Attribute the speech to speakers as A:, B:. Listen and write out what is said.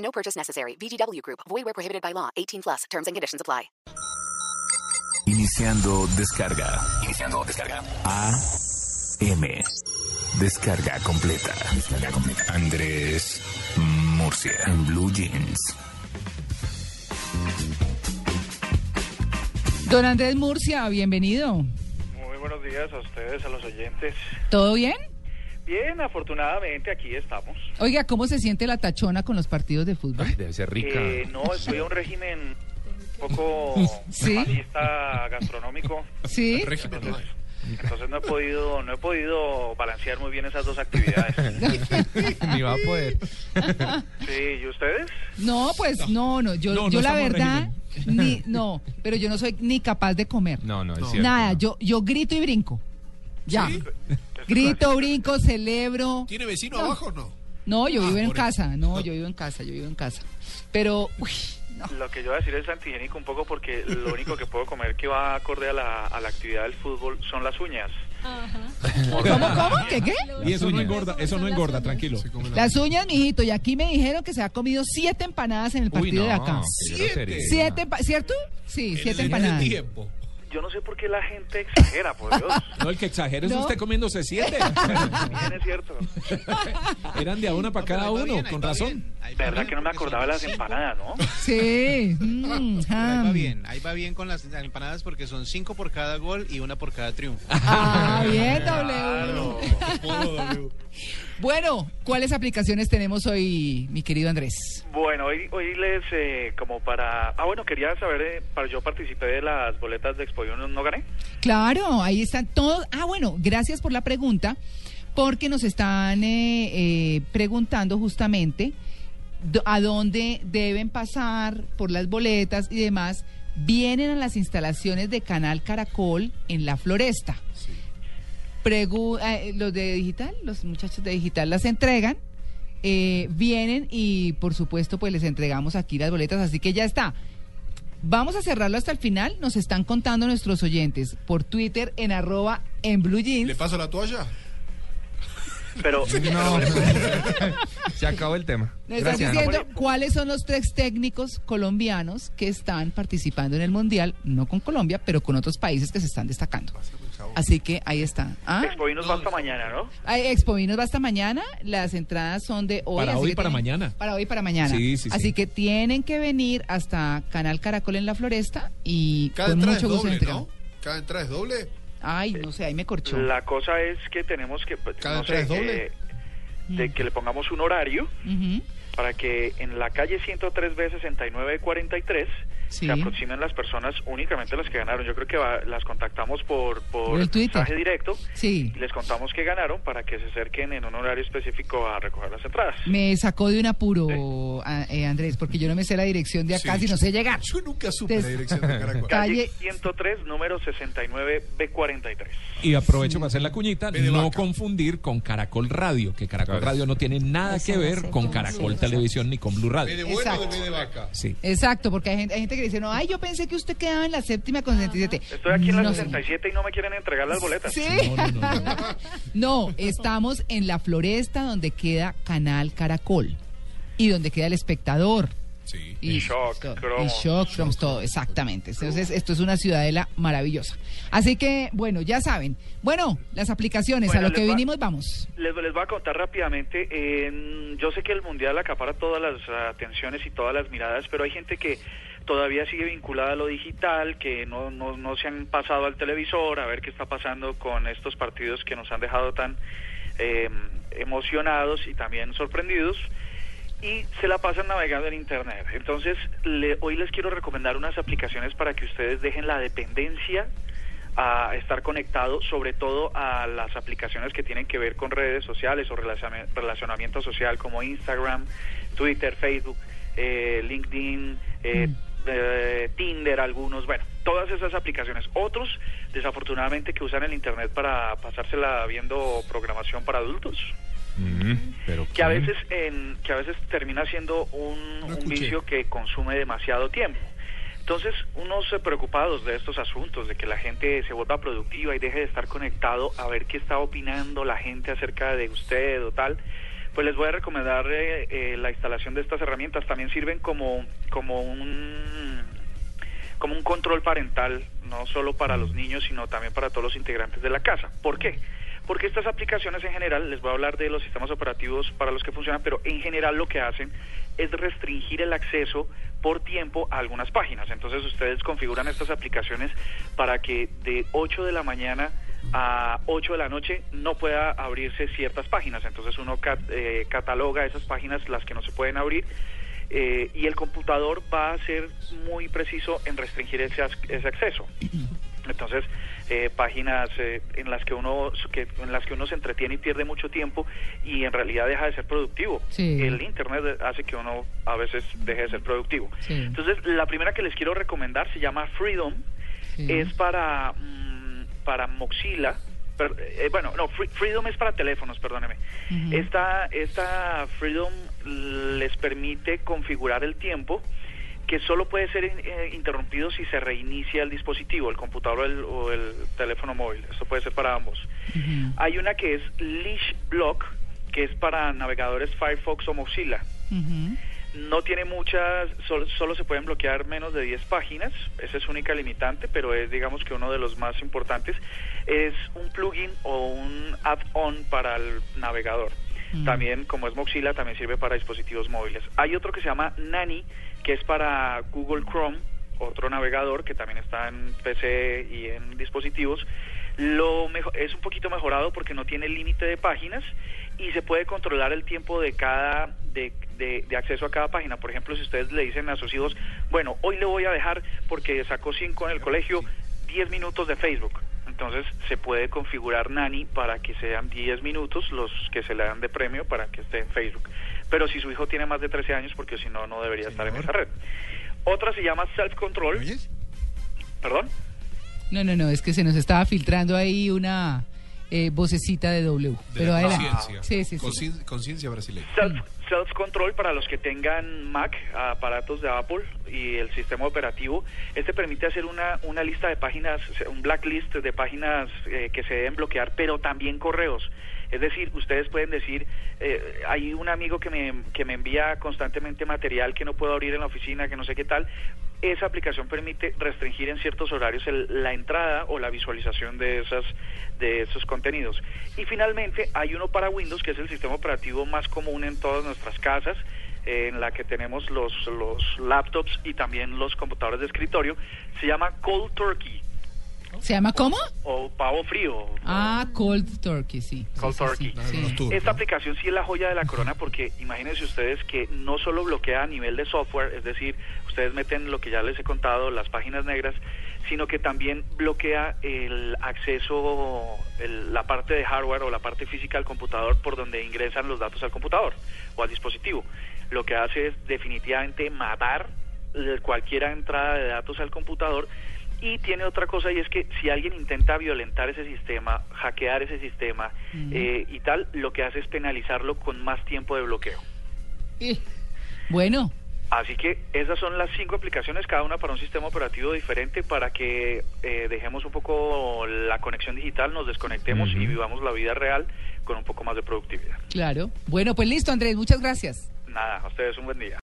A: No purchase necessary. VGW Group. Void where prohibited by law. 18 plus. Terms and conditions apply.
B: Iniciando descarga. Iniciando descarga. A M. Descarga completa. Descarga completa. Andrés Murcia en Blue Jeans.
C: Don Andrés Murcia, bienvenido.
D: Muy buenos días a ustedes, a los oyentes.
C: ¿Todo bien?
D: Bien, afortunadamente aquí estamos.
C: Oiga, ¿cómo se siente la tachona con los partidos de fútbol?
B: Debe ser rica.
D: Eh, no, estoy a un régimen un poco
C: Sí.
D: gastronómico.
C: Sí.
D: Entonces, entonces no he podido, no he podido balancear muy bien esas dos actividades.
B: Ni va a poder.
D: Sí, ¿y ustedes?
C: No, pues no, no. Yo,
B: No, no
C: yo la verdad, ni, no, pero yo no soy ni capaz de comer.
B: No, no, es cierto.
C: Nada, yo, yo grito y brinco. Ya. Grito, brinco, celebro.
E: ¿Tiene vecino
C: No.
E: abajo o no?
C: No, yo
E: Ah,
C: vivo en casa. No, yo vivo en casa, yo vivo en casa. Pero, uy, no.
D: Lo que yo voy a decir es antigénico un poco porque lo único que puedo comer que va acorde a la, a la actividad del fútbol son las uñas.
C: ¿Cómo, cómo? ¿Qué, qué?
F: Y eso no engorda, eso no engorda, tranquilo.
C: Las uñas, mijito. Y aquí me dijeron que se ha comido siete empanadas en el partido de acá.
E: Siete.
C: Siete, ¿cierto? Sí, siete
E: En el
C: empanadas.
E: tiempo.
D: Yo no sé por qué la gente exagera, por Dios.
F: No, el que exagera es
C: No.
F: usted comiéndose siete.
D: Bien es cierto.
F: Eran de a una para cada uno, con razón.
D: De verdad que no me acordaba de las empanadas, ¿no?
C: Sí. mm,
G: Ahí va
C: ham.
G: bien, ahí va bien con las empanadas porque son cinco por cada gol y una por cada triunfo.
C: Ah, bien, W. Bueno, ¿cuáles aplicaciones tenemos hoy, mi querido Andrés?
D: Bueno, hoy, hoy les, eh, como para... Ah, bueno, quería saber, eh, para yo participé de las boletas de Expo y no, no gané.
C: Claro, ahí están todos. Ah, bueno, gracias por la pregunta, porque nos están eh, eh, preguntando justamente a dónde deben pasar por las boletas y demás. Vienen a las instalaciones de Canal Caracol en La Floresta. Eh, los de digital, los muchachos de digital las entregan, eh, vienen y por supuesto pues les entregamos aquí las boletas, así que ya está. Vamos a cerrarlo hasta el final, nos están contando nuestros oyentes por Twitter en arroba en blue
E: ¿Le
C: jeans.
E: paso la toalla?
D: Pero,
B: Se acabó el tema.
C: Nos están diciendo cuáles son los tres técnicos colombianos que están participando en el Mundial, no con Colombia, pero con otros países que se están destacando. Así que ahí está. ¿Ah?
D: Expo y nos va hasta mañana, ¿no?
C: Ay, Expo Vinos va hasta mañana. Las entradas son de hoy.
F: Para
C: así
F: hoy y para
C: tienen-
F: mañana.
C: Para hoy y para mañana.
F: Sí, sí, sí.
C: Así que tienen que venir hasta Canal Caracol en la Floresta y
E: Cada
C: con
E: entrada es
C: mucho gusto
E: doble. ¿no? Cada entrada es doble.
C: Ay, no sé, ahí me corchó.
D: La cosa es que tenemos que... pues,
E: ¿Cada
D: no
E: entrada
D: sé,
E: doble?
D: eh, de que le pongamos un horario
C: Ujú.
D: para que en la calle 103 B 6943
C: Sí.
D: se aproximen las personas únicamente las que ganaron. Yo creo que va- las contactamos por, por
C: Por el Twitter.
D: mensaje directo
C: Sí.
D: y les contamos que ganaron para que se acerquen en un horario específico a recoger las entradas.
C: Me sacó de un apuro, a- eh, Andrés, porque yo no me sé la dirección de acá
E: Sí,
C: si no sé llegar.
E: Yo nunca supe la dirección de Caracol.
D: Calle
C: Calle-
D: 103, número 69 B43.
F: Y aprovecho para hacer la cuñita, no confundir con Caracol Radio, que Caracol Radio no tiene nada que ver con Caracol Televisión ni con Blue
E: ¿B de
F: Radio.
E: bueno
C: Exacto.
E: de B de vaca?
F: Sí.
C: Exacto, porque hay gente, hay gente que dice, no, ay, yo pensé que usted quedaba en la séptima con 67.
D: Estoy aquí en la
C: No,
D: 67 y no me quieren entregar las boletas.
C: Sí.
F: No, no, no, no.
C: No, estamos en la floresta donde queda Canal Caracol y donde queda el espectador.
E: Sí.
D: Y Shock, Cromo.
C: y Shock, Cromos, todo, exactamente. Entonces, esto es una ciudadela maravillosa. Así que, bueno, ya saben. Bueno, las aplicaciones,
D: Bueno,
C: a lo que
D: va-
C: vinimos, vamos.
D: Les, les voy a contar rápidamente. eh, yo sé que el Mundial acapara todas las atenciones y todas las miradas, pero hay gente que todavía sigue vinculada a lo digital, que no, no, no se han pasado al televisor a ver qué está pasando con estos partidos que nos han dejado tan eh, emocionados y también sorprendidos. Y se la pasan navegando en Internet. Entonces, le- hoy les quiero recomendar unas aplicaciones para que ustedes dejen la dependencia a estar conectado, sobre todo a las aplicaciones que tienen que ver con redes sociales o relaciona- relacionamiento social como Instagram, Twitter, Facebook. eh, LinkedIn, eh, eh, Tinder, algunos, bueno, todas esas aplicaciones. Otros, desafortunadamente, que usan el Internet para pasársela viendo programación para adultos
B: Mm, pero
D: que a veces en, que a veces termina siendo un, un vicio que consume demasiado tiempo. Entonces, unos preocupados de estos asuntos, de que la gente se vuelva productiva y deje de estar conectado a ver qué está opinando la gente acerca de usted o tal, pues les voy a recomendar eh, eh, la instalación de estas herramientas. También sirven como, como un como un control parental, no solo para los niños, sino también para todos los integrantes de la casa. ¿Por qué? Porque estas aplicaciones en general, les voy a hablar de los sistemas operativos para los que funcionan, pero en general lo que hacen es restringir el acceso por tiempo a algunas páginas. Entonces ustedes configuran estas aplicaciones para que de 8 de la mañana a 8 de la noche no pueda abrirse ciertas páginas. Entonces uno cat- eh, cataloga esas páginas, las que no se pueden abrir, eh, y el computador va a ser muy preciso en restringir ese, ese acceso. Entonces, eh, páginas eh, en las que uno que, en las que uno se entretiene y pierde mucho tiempo y en realidad deja de ser productivo.
C: Sí.
D: El internet hace que uno a veces deje de ser productivo.
C: Sí.
D: Entonces, la primera que les quiero recomendar se llama Freedom.
C: Sí.
D: Es para mm, para Mozilla. per- eh, bueno, no, Free- Freedom es para teléfonos, perdóneme. Esta esta Freedom les permite configurar el tiempo que solo puede ser eh, interrumpido si se reinicia el dispositivo, el computador o el, o el teléfono móvil. Esto puede ser para ambos. Hay una que es Leash Block, que es para navegadores Firefox o Mozilla.
C: Ujú.
D: No tiene muchas, solo, solo se pueden bloquear menos de 10 páginas, esa es única limitante, pero es digamos que uno de los más importantes. Es un plugin o un add-on para el navegador.
C: Mm.
D: También, como es Mozilla, también sirve para dispositivos móviles. Hay otro que se llama Nani, que es para Google Chrome, otro navegador que también está en PC y en dispositivos. Lo es un poquito mejorado porque no tiene límite de páginas y se puede controlar el tiempo de cada de, de- de acceso a cada página. Por ejemplo, si ustedes le dicen a sus hijos, bueno, hoy le voy a dejar porque sacó 5 en el colegio, 10 minutos de Facebook. Entonces se puede configurar Nani para que sean 10 minutos los que se le dan de premio para que esté en Facebook. Pero si su hijo tiene más de 13 años, porque si no, no debería estar en esa red. Otra se llama Self Control.
E: ¿Oyes?
D: Perdón.
C: No, no, no, es que se nos estaba filtrando ahí una eh, vocecita de W.
E: De
C: Pero
E: la
C: adelante.
E: conciencia.
C: Sí, sí, sí.
E: Concien- Conciencia brasileña.
D: Self, self Control para los que tengan Mac, aparatos de Apple y el sistema operativo. Este permite hacer una, una lista de páginas, un blacklist de páginas eh, que se deben bloquear, pero también correos. Es decir, ustedes pueden decir, eh, hay un amigo que me, que me envía constantemente material que no puedo abrir en la oficina, que no sé qué tal. Esa aplicación permite restringir en ciertos horarios el- la entrada o la visualización de esas de esos contenidos. Y finalmente hay uno para Windows que es el sistema operativo más común en todas nuestras casas, en la que tenemos los los laptops y también los computadores de escritorio. Se llama Cold Turkey
C: ¿Se llama cómo?
D: o pavo frío.
C: Ah, Cold Turkey, sí.
D: Cold
C: sí,
D: Turkey.
C: sí.
D: Esta aplicación sí es la joya de la corona porque imagínense ustedes que no solo bloquea a nivel de software, es decir, ustedes meten lo que ya les he contado, las páginas negras, sino que también bloquea el acceso, el- la parte de hardware o la parte física al computador por donde ingresan los datos al computador o al dispositivo. Lo que hace es definitivamente matar eh, cualquier entrada de datos al computador y tiene otra cosa y es que si alguien intenta violentar ese sistema, hackear ese sistema eh, y tal, lo que hace es penalizarlo con más tiempo de bloqueo.
C: Eh, Bueno,
D: Así que esas son las cinco aplicaciones, cada una para un sistema operativo diferente, para que eh, dejemos un poco la conexión digital, nos desconectemos y vivamos la vida real con un poco más de productividad.
C: claro. Bueno, pues listo, Andrés, muchas gracias.
D: Nada, a ustedes un buen día.